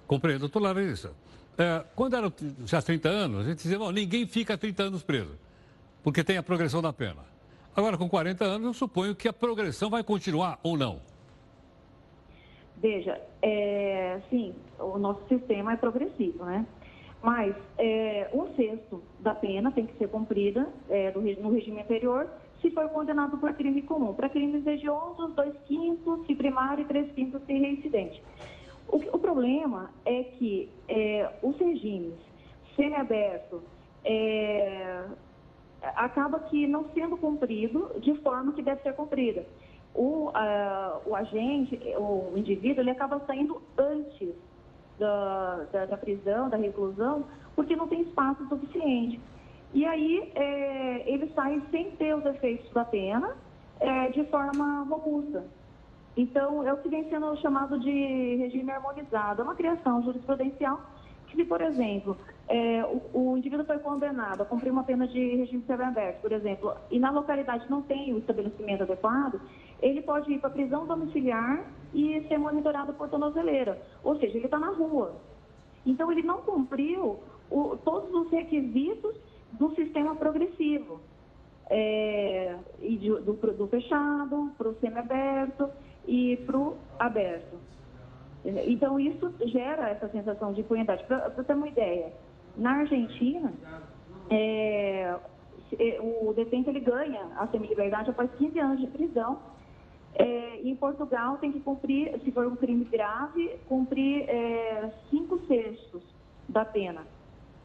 Compreendo. Doutor Larissa, é, quando era já 30 anos, a gente dizia, não, ninguém fica 30 anos preso, porque tem a progressão da pena. Agora, com 40 anos, eu suponho que a progressão vai continuar ou não? Veja, é, sim, o nosso sistema é progressivo, né? Mas é, um sexto da pena tem que ser cumprida é, no regime anterior se for condenado por crime comum. Para crimes hediondos, dois quintos se primário e três quintos se reincidente. O, o problema é que é, os regimes semiabertos é, acaba que não sendo cumprido de forma que deve ser cumprida o, o agente, o indivíduo, ele acaba saindo antes da, da, da, prisão, da reclusão, porque não tem espaço suficiente. E aí é, ele sai sem ter os efeitos da pena é, de forma robusta. Então, é o que vem sendo chamado de regime harmonizado. É uma criação jurisprudencial que, se, por exemplo, é, o, o, indivíduo foi condenado a cumprir uma pena de regime semiaberto, por exemplo, e na localidade não tem o estabelecimento adequado, ele pode ir para prisão domiciliar e ser monitorado por tornozeleira. Ou seja, ele está na rua. Então, ele não cumpriu o, todos os requisitos do sistema progressivo. É, e de, do, do fechado, para o semiaberto e para o aberto. Então, isso gera essa sensação de impunidade. Para ter uma ideia, na Argentina, é, o detento ele ganha a semi-liberdade após 15 anos de prisão. É, em Portugal tem que cumprir, se for um crime grave, cumprir é, cinco sextos da pena.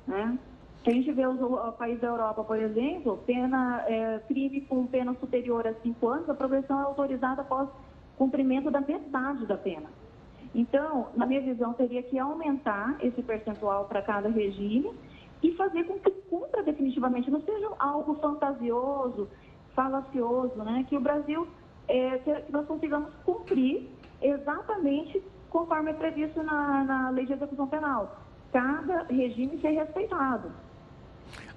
Né? Se a gente vê os, países da Europa, por exemplo, pena, é, crime com pena superior a cinco anos, a progressão é autorizada após cumprimento da metade da pena. Então, na minha visão, teria que aumentar esse percentual para cada regime e fazer com que cumpra definitivamente, não seja algo fantasioso, falacioso, né? Que o Brasil, é, que nós consigamos cumprir exatamente conforme é previsto na, na lei de execução penal. Cada regime ser respeitado.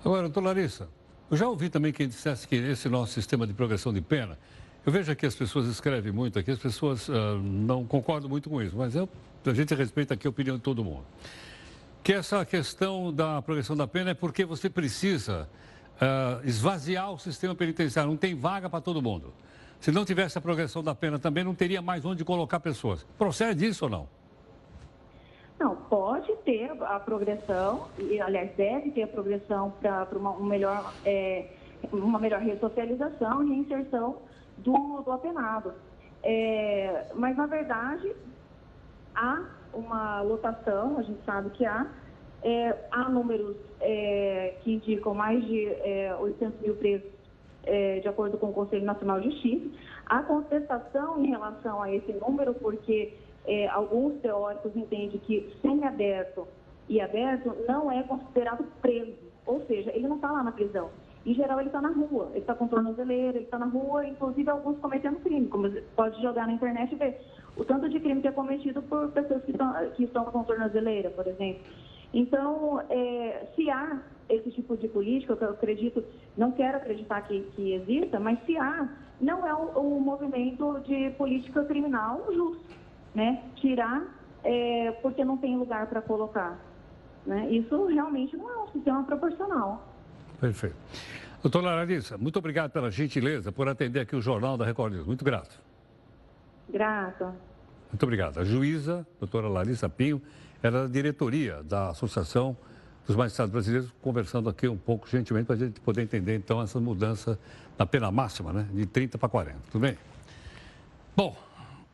Agora, doutor Larissa, eu já ouvi também quem dissesse que esse nosso sistema de progressão de pena eu vejo que as pessoas escrevem muito aqui, as pessoas uh, não concordam muito com isso, mas eu, a gente respeita aqui a opinião de todo mundo. Que essa questão da progressão da pena é porque você precisa uh, esvaziar o sistema penitenciário, não tem vaga para todo mundo. Se não tivesse a progressão da pena também, não teria mais onde colocar pessoas. Procede isso ou não? Não, pode ter a progressão, e aliás, deve ter a progressão para uma, um melhor, é, uma melhor ressocialização e reinserção do, do apenado. É, mas, na verdade, há uma lotação, a gente sabe que há, é, há números é, que indicam mais de 800 é, mil presos, é, de acordo com o Conselho Nacional de Justiça. Há contestação em relação a esse número, porque é, alguns teóricos entendem que semi-aberto e aberto não é considerado preso, ou seja, ele não está lá na prisão. Em geral, ele está na rua, ele está com tornozeleira, ele está na rua, inclusive alguns cometendo crime, como pode jogar na internet e ver o tanto de crime que é cometido por pessoas que estão, que estão com tornozeleira, por exemplo. Então, é, se há esse tipo de política, que eu acredito, não quero acreditar que, que exista, mas se há, não é um, um movimento de política criminal justo, né? Tirar é, porque não tem lugar para colocar. Né? Isso realmente não é um sistema proporcional. Perfeito. Doutora Larissa, muito obrigado pela gentileza por atender aqui o Jornal da Record News. Muito grato. Grata. Muito obrigado. A juíza, doutora Larissa Pinho, era da diretoria da Associação dos magistrados brasileiros, conversando aqui um pouco gentilmente para a gente poder entender então essa mudança na pena máxima, né? De 30 para 40. Tudo bem? Bom,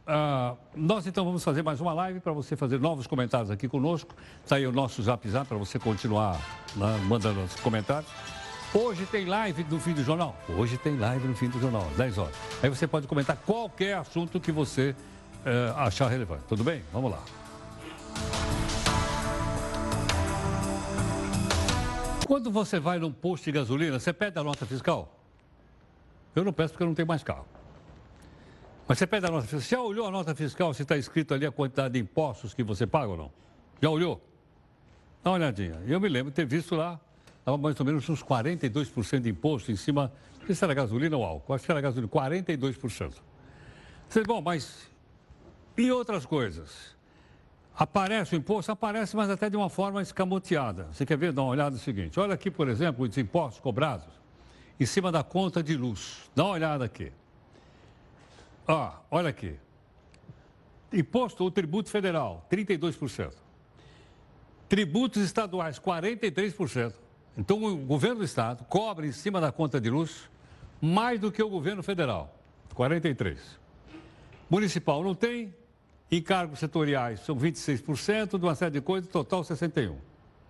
uh, nós então vamos fazer mais uma live para você fazer novos comentários aqui conosco. Está aí o nosso zap zap para você continuar né, mandando os comentários. Hoje tem live no fim do jornal? Hoje tem live no fim do jornal, 10 horas. Aí você pode comentar qualquer assunto que você uh, achar relevante. Tudo bem? Vamos lá. Quando você vai num posto de gasolina, você pede a nota fiscal? Eu não peço porque eu não tenho mais carro. Mas você pede a nota fiscal. Você já olhou a nota fiscal se está escrito ali a quantidade de impostos que você paga ou não? Já olhou? Dá uma olhadinha. Eu me lembro de ter visto lá, estava mais ou menos uns 42% de imposto em cima, não sei se era gasolina ou álcool, acho que era gasolina, 42%. Você, bom, mas e outras coisas? Aparece o imposto? Aparece, mas até de uma forma escamoteada. Você quer ver? Dá uma olhada no seguinte. Olha aqui, por exemplo, os impostos cobrados em cima da conta de luz. Dá uma olhada aqui. Olha aqui. Imposto ou tributo federal, 32%. Tributos estaduais, 43%. Então, o governo do estado cobra em cima da conta de luz mais do que o governo federal, 43%. Municipal não tem, Encargos setoriais são 26%, de uma série de coisas, total 61%.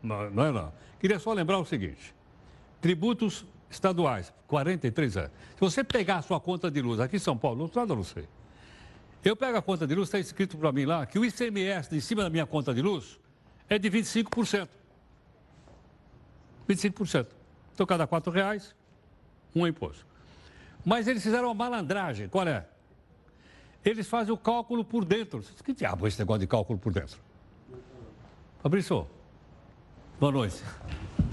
Não, não é não. Queria só lembrar o seguinte: tributos estaduais, 43 é. Se você pegar a sua conta de luz aqui em São Paulo, outro lado eu não sei. Eu pego a conta de luz, está escrito para mim lá que o ICMS de cima da minha conta de luz é de 25%. 25%. Então, cada R$ reais, um imposto. Mas eles fizeram uma malandragem. Qual é? Eles fazem o cálculo por dentro. Que diabo é esse negócio de cálculo por dentro? Fabrício, boa noite.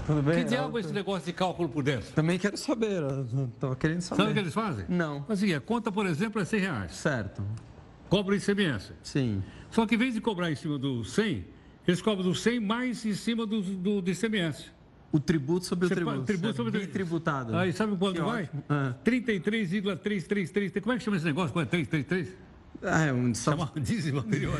Tudo bem? Que diabo é esse negócio de cálculo por dentro? Também quero saber, estava querendo saber. Sabe o que eles fazem? Não. Assim, a conta, por exemplo, é 100 reais. Certo. Cobra o ICMS. Sim. Só que em vez de cobrar em cima do 100, eles cobram do 100 mais em cima do, do, do ICMS. O tributo sobre Você o tributo. tributo sobre o tributado. Aí sabe quanto Que vai? Ah. 33,333. Como é que chama esse negócio? Qual é 333? Ah, é um só... Chama dízimo anterior.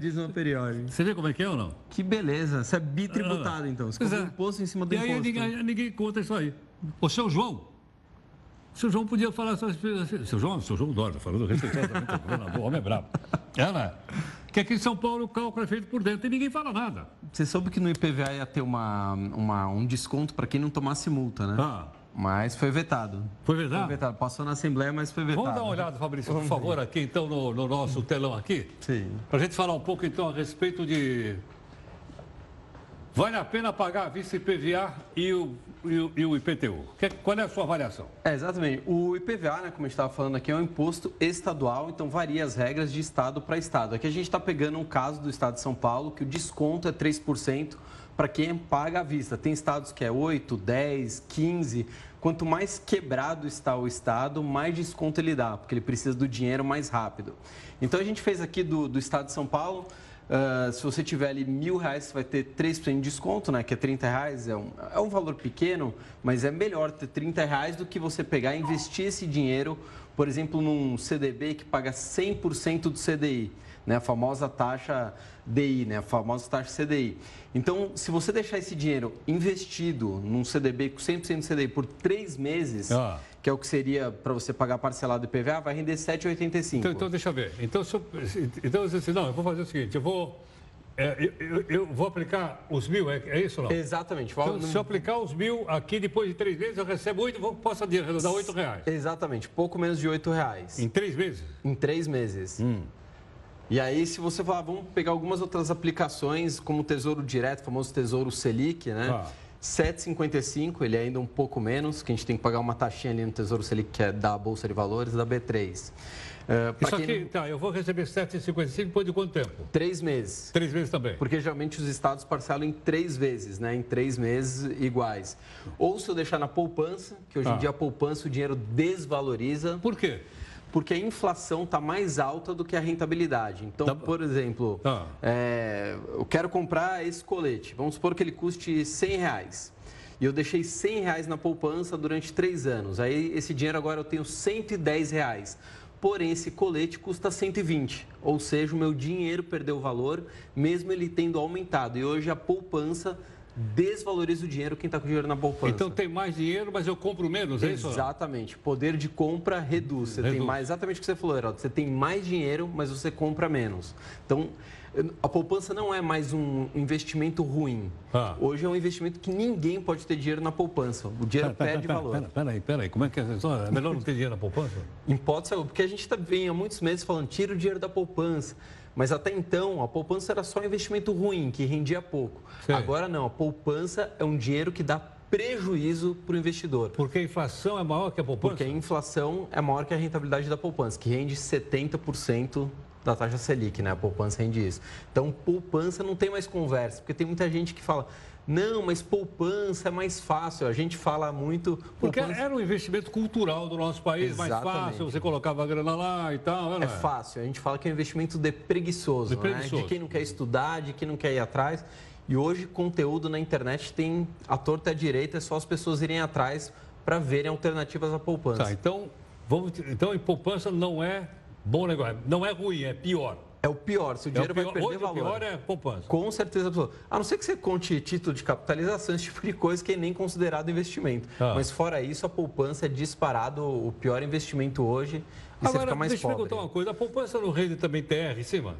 Diz uma periódica. Você vê como é que é ou não? Que beleza. Você é bitributado, então. Você cobra é. um imposto em cima do e aí imposto. ninguém, ninguém conta isso aí. O seu João. O seu João podia falar só assim. Seu João, seu João Dória, falando respeitosamente, o governador, o homem é brabo. É, né? Que aqui em São Paulo o cálculo é feito por dentro e ninguém fala nada. Você soube que no IPVA ia ter uma, uma- um desconto para quem não tomasse multa, né? Ah, Mas foi vetado. foi Foi verdade? vetado. Passou na Assembleia, mas foi vetado. Vamos dar uma olhada, Fabrício, por favor, aqui então no, no nosso telão aqui. Sim. Para a gente falar um pouco então a respeito de. Vale a pena pagar a vista IPVA e o, e o, IPTU? Qual é a sua avaliação? É, exatamente. O IPVA, né, como a gente estava falando aqui, é um imposto estadual, então varia as regras de estado para estado. Aqui a gente está pegando um caso do estado de São Paulo, que o desconto é 3% para quem paga à vista. Tem estados que é 8, 10, 15. Quanto mais quebrado está o estado, mais desconto ele dá, porque ele precisa do dinheiro mais rápido. Então a gente fez aqui do, do estado de São Paulo. Ah, se você tiver ali mil reais, você vai ter 3% de desconto, né? Que é 30 reais. É um, é um valor pequeno, mas é melhor ter 30 reais do que você pegar e investir esse dinheiro, por exemplo, num CDB que paga 100% do CDI, né? A famosa taxa DI, né? A famosa taxa CDI. Então, se você deixar esse dinheiro investido num CDB com 100% do CDI por três meses, Ah. Que é o que seria para você pagar parcelado do IPVA, vai render 7,85. Então, então deixa eu ver. Então, se eu, então eu disse, não, eu vou fazer o seguinte, eu vou. é, eu, eu- eu vou aplicar os mil, é, é isso ou não? Exatamente. Então, se eu aplicar os mil aqui, depois de três meses, eu recebo oito, vou- posso arredondar oito reais. Exatamente, pouco menos de 8 reais. Em três meses? Em três meses. E aí, se você falar, vamos pegar algumas outras aplicações, como o Tesouro Direto, o famoso Tesouro Selic, né? Ah. 7,55, ele é ainda um pouco menos, que a gente tem que pagar uma taxinha ali no Tesouro Selic, que é da Bolsa de Valores, da B3. Eh, pra Isso aqui, não- tá, eu vou receber 7,55 depois de quanto tempo? Três meses. Três meses também. Porque geralmente os estados parcelam em três vezes, né? Em três meses iguais. Ou se eu deixar na poupança, que hoje Ah. em dia a poupança o dinheiro desvaloriza, Por quê? Porque a inflação está mais alta do que a rentabilidade. Então, Tá- por exemplo, Ah. é, eu quero comprar esse colete. Vamos supor que ele custe 100 reais. E eu deixei 100 reais na poupança durante três anos. Aí esse dinheiro agora eu tenho 110 reais. Porém, esse colete custa 120. Ou seja, o meu dinheiro perdeu valor, mesmo ele tendo aumentado. E hoje a poupança desvaloriza o dinheiro quem está com dinheiro na poupança. Então tem mais dinheiro, mas eu compro menos, é isso? Exatamente. Poder de compra reduz. Você reduz. tem mais, exatamente o que você falou, Heraldo. Você tem mais dinheiro, mas você compra menos. Então, a poupança não é mais um investimento ruim. Ah. Hoje é um investimento que ninguém pode ter dinheiro na poupança. O dinheiro Pera, perde pera, valor. Pera, pera aí, pera. Como é que é essa história? É melhor não ter dinheiro na poupança? Em hipótese porque a gente tá, vem há muitos meses falando, tira o dinheiro da poupança. Mas até então, a poupança era só um investimento ruim, que rendia pouco. Sei. Agora não, a poupança é um dinheiro que dá prejuízo para o investidor. Porque a inflação é maior que a poupança? Porque a inflação é maior que a rentabilidade da poupança, que rende 70% da taxa Selic, né? A poupança rende isso. Então, poupança não tem mais conversa, porque tem muita gente que fala, não, mas poupança é mais fácil. A gente fala muito. Porque poupança era um investimento cultural do nosso país, mais Exatamente. fácil, você colocava a grana lá e tal. não é fácil. A gente fala que é um investimento de preguiçoso, De né? preguiçoso. De quem não quer estudar, de quem não quer ir atrás. E hoje, conteúdo na internet tem a torta a direita, é só as pessoas irem atrás para verem alternativas à poupança. Tá, então, vamos, então, em poupança não é bom negócio, não é ruim, é pior. É o pior, se o É o dinheiro pior. vai perder Hoje o valor. pior é poupança. Com certeza absoluta. A não ser que você conte título de capitalização, esse tipo de coisa que é nem considerado investimento. Ah. Mas fora isso, a poupança é disparado o pior investimento hoje e você Agora, fica mais deixa eu pobre. perguntar uma coisa, a poupança não rende também TR em cima?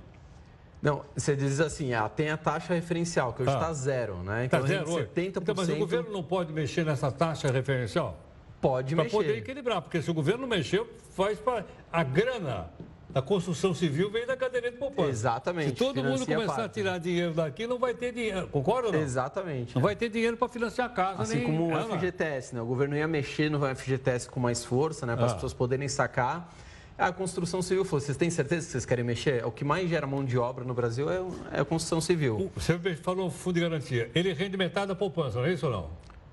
Não, você diz assim, ah, tem a taxa referencial, que hoje Ah. está zero, né? Está Então zero rende hoje? 70%. Então, mas o governo não pode mexer nessa taxa referencial? pode Para mexer. poder equilibrar, porque se o governo mexer, faz para... A grana da construção civil vem da caderneta de poupança. Exatamente, Se todo mundo começar a tirar dinheiro daqui, não vai ter dinheiro. Concorda ou não? Exatamente. Não vai ter dinheiro para financiar a casa, Assim nem... como o É, é? FGTS, né? O governo ia mexer no FGTS com mais força, né? Para as Ah. pessoas poderem sacar. A construção civil falou, vocês têm certeza que vocês querem mexer? O que mais gera mão de obra no Brasil é, é a construção civil. Você falou fundo de garantia. Ele rende metade da poupança, não é isso ou não?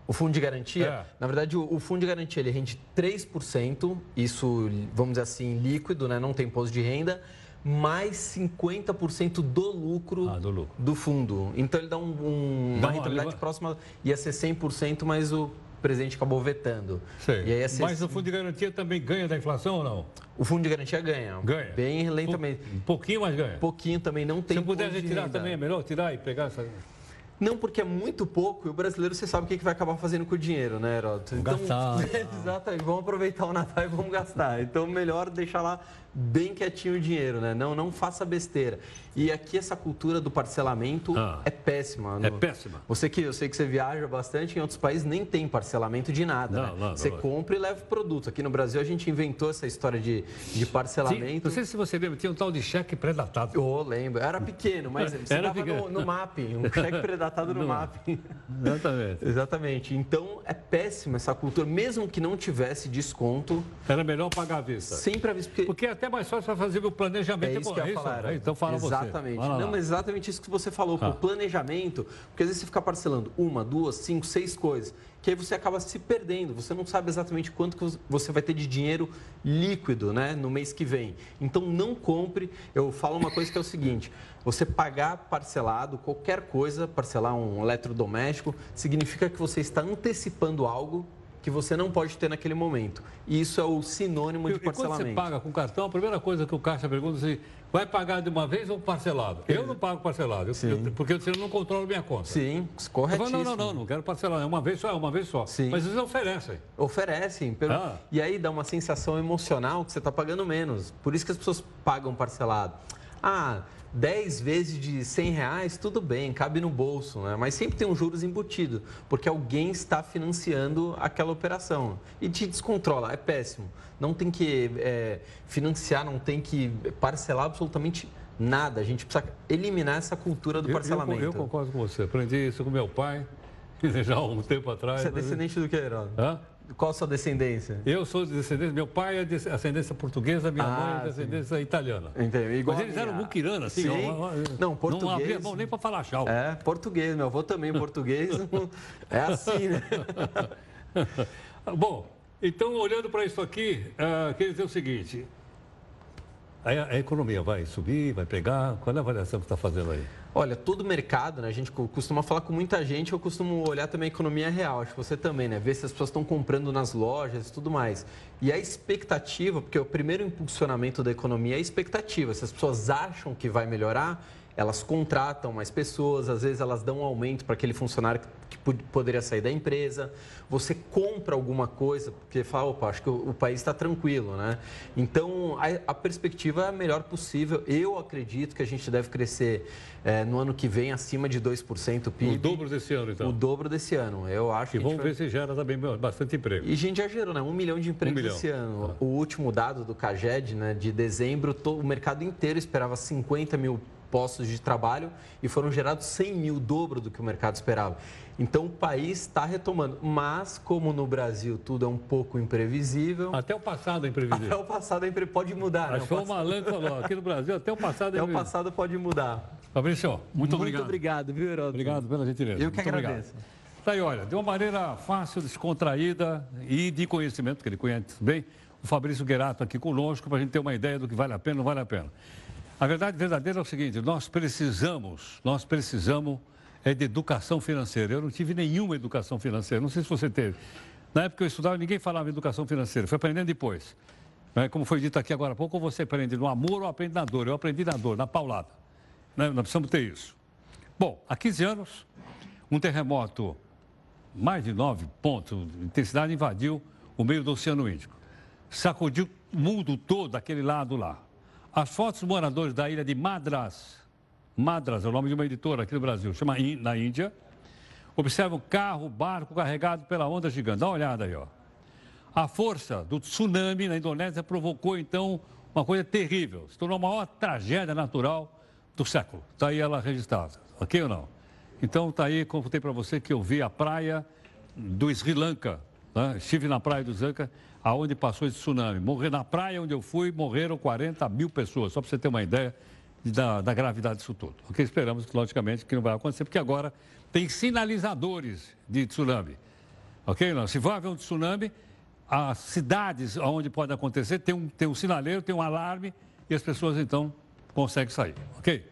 O fundo de garantia, É. na verdade, o, o fundo de garantia ele rende 3%, isso, vamos dizer assim, líquido, né? não tem imposto de renda, mais 50% do lucro, Ah, do lucro. do fundo. Então ele dá um- um- Dá uma uma rentabilidade leva- próxima, ia ser 100%, mas o presidente acabou vetando. Ser- Mas o fundo de garantia também ganha da inflação ou não? O fundo de garantia ganha. Ganha. Bem lentamente. Um pouquinho, mas ganha. Pouquinho também não tem Se puder retirar também, é melhor tirar e pegar essa... Não, porque é muito pouco e o brasileiro, você sabe o que que vai acabar fazendo com o dinheiro, né, Heródoto? gastar. Exatamente, vamos aproveitar o Natal e vamos gastar. Então, melhor deixar lá bem quietinho o dinheiro, né? Não, não faça besteira. E aqui essa cultura do parcelamento Ah. é péssima. É péssima. Você que, eu sei que você viaja bastante, em outros países nem tem parcelamento de nada, Não, né? não, você não. compra e leva o produto. Aqui no Brasil a gente inventou essa história de, de Sim, parcelamento. não sei se você lembra, tinha um tal de cheque pré-datado. Eu lembro. Era pequeno, mas você Era dava pequeno. no, no MAP, um cheque predatado no, No MAP. Exatamente. Exatamente. Então é péssima essa cultura, mesmo que não tivesse desconto, Era melhor pagar à vista. sempre aviso. Porque Porque é até mais fácil para fazer o planejamento. é isso que eu ia falar. Então fala exatamente. você. Lá. Não, mas exatamente isso que você falou, Ah. o planejamento, porque às vezes você fica parcelando uma, duas, cinco, seis coisas, que aí você acaba se perdendo, você não sabe exatamente quanto que você vai ter de dinheiro líquido, né, no mês que vem. Então não compre, eu falo uma coisa que é o seguinte, você pagar parcelado qualquer coisa, parcelar um eletrodoméstico, significa que você está antecipando algo que você não pode ter naquele momento. E isso é o sinônimo de e quando parcelamento. você paga com cartão, a primeira coisa que o caixa pergunta é se vai pagar de uma vez ou parcelado. Eu não pago parcelado, eu- eu- porque eu não controlo minha conta. Sim, Eu falo, corretíssimo. não, não, não, não quero parcelar, é uma vez só, é uma vez só. Sim. Mas eles oferecem. Oferecem. pelo- Ah. E aí dá uma sensação emocional que você está pagando menos. Por isso que as pessoas pagam parcelado. Ah, 10 vezes de 100 reais, tudo bem, cabe no bolso, né? Mas sempre tem um juros embutido, porque alguém está financiando aquela operação. E te descontrola, é péssimo. Não tem que é, financiar, não tem que parcelar absolutamente nada. A gente precisa eliminar essa cultura do Eu- eu, parcelamento. eu concordo com você. Aprendi isso com meu pai já há um tempo atrás. Você é mas- descendente do que, Herói? Hã? Qual a sua descendência? Eu sou de descendência, meu pai é de ascendência portuguesa, minha Ah, mãe é de ascendência italiana. Entendeu? Igual Mas eles eram minha. muquiranos, assim. Sim. Não, Não português. abria mão nem para falar tchau. É, português. Meu avô também português. é assim, né? Bom, então olhando para isso aqui, ah, quer dizer o seguinte: a, a economia vai subir, vai pegar? Qual é a avaliação que está fazendo aí? Olha, todo mercado, né? A gente co- costuma falar com muita gente, eu costumo olhar também a economia real, acho que você também, né? Ver se as pessoas estão comprando nas lojas e tudo mais. E a expectativa, porque o primeiro impulsionamento da economia é a expectativa. Se as pessoas acham que vai melhorar, elas contratam mais pessoas, às vezes elas dão um aumento para aquele funcionário que poderia sair da empresa. Você compra alguma coisa porque fala, opa, acho que o, o país está tranquilo, né? Então, a, a, perspectiva é a melhor possível. Eu acredito que a gente deve crescer é, no ano que vem acima de 2% o PIB. O dobro desse ano, então. O dobro desse ano. Eu acho e que. vamos vai... ver se gera também bastante emprego. E a gente já gerou, né? Um milhão de empregos um esse ano. Ah. O último dado do CAGED, né, de dezembro, o mercado inteiro esperava 50 mil postos de trabalho e foram gerados 100 mil, o dobro do que o mercado esperava. Então o país está retomando, mas como no Brasil tudo é um pouco imprevisível. Até o passado é imprevisível. Até o passado é imprevisível, pode mudar. Acho né? foi o malandro falou, aqui no Brasil até o passado é Até o passado pode mudar. Fabrício, muito, muito obrigado. Muito obrigado, viu, Heródoto? Obrigado pela gentileza. Eu que muito agradeço. Obrigado. Tá aí, olha, de uma maneira fácil, descontraída e de conhecimento, que ele conhece bem, o Fabrício Guerato aqui conosco para a gente ter uma ideia do que vale a pena ou não vale a pena. A verdade verdadeira é o seguinte: nós precisamos, nós precisamos é de educação financeira. Eu não tive nenhuma educação financeira, não sei se você teve. Na época que eu estudava, ninguém falava em educação financeira, foi aprendendo depois. É, como foi dito aqui agora há pouco, você aprende no amor ou aprende na dor. Eu aprendi na dor, na paulada. Né? Nós precisamos ter isso. Bom, há 15 anos, um terremoto, mais de 9 pontos de intensidade, invadiu o meio do Oceano Índico. Sacudiu o mundo todo daquele lado lá. As fotos dos moradores da ilha de Madras, Madras é o nome de uma editora aqui no Brasil, chama na Índia, observam carro, barco carregado pela onda gigante. Dá uma olhada aí, ó. A força do tsunami na Indonésia provocou, então, uma coisa terrível. Se tornou a maior tragédia natural do século. Está aí ela registrada, ok ou não? Então, está aí, contei para você que eu vi a praia do Sri Lanka. Né? Estive na praia do Sri Lanka aonde passou esse tsunami. Morrer na praia onde eu fui, morreram 40 mil pessoas, só para você ter uma ideia da, da, gravidade disso tudo. O que esperamos, logicamente, que não vai acontecer, porque agora tem sinalizadores de tsunami. Ok? Não? Se vai haver um tsunami, as cidades onde pode acontecer tem um, tem um sinaleiro, tem um alarme e as pessoas então conseguem sair. Ok?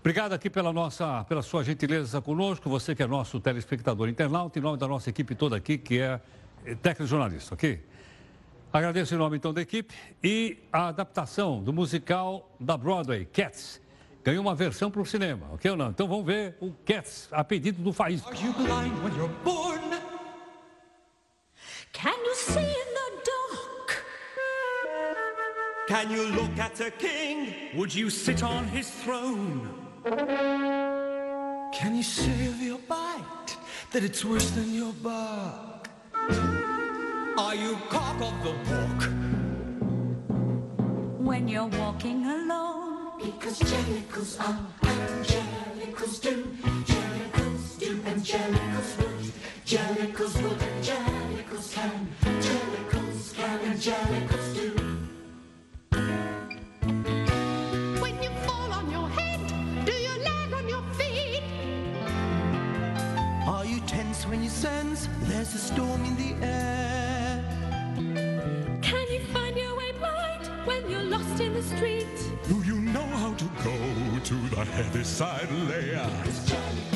Obrigado aqui pela, nossa, pela sua gentileza conosco, você que é nosso telespectador internauta, em nome da nossa equipe toda aqui, que é técnico jornalista, ok? Agradeço em nome então da equipe e a adaptação do musical da Broadway, Cats, ganhou uma versão para o cinema, ok ou não? Então vamos ver o Cats, a pedido do Faísca. Are you blind when you're born? Can you see in the dark? Can you look at a king? Would you sit on his throne? Can you say of your bite that it's worse than your bark? Are you cock of the walk? When you're walking alone. Because Jellicles are Angelicals do. Jellicles do Angelicals would. Jellicles would Angelicals can. Jellicles can Angelicals do. When you fall on your head, do you land on your feet? Are you tense when you sense there's a storm in the air? In the street. Do you know how to go to the heavy side layer?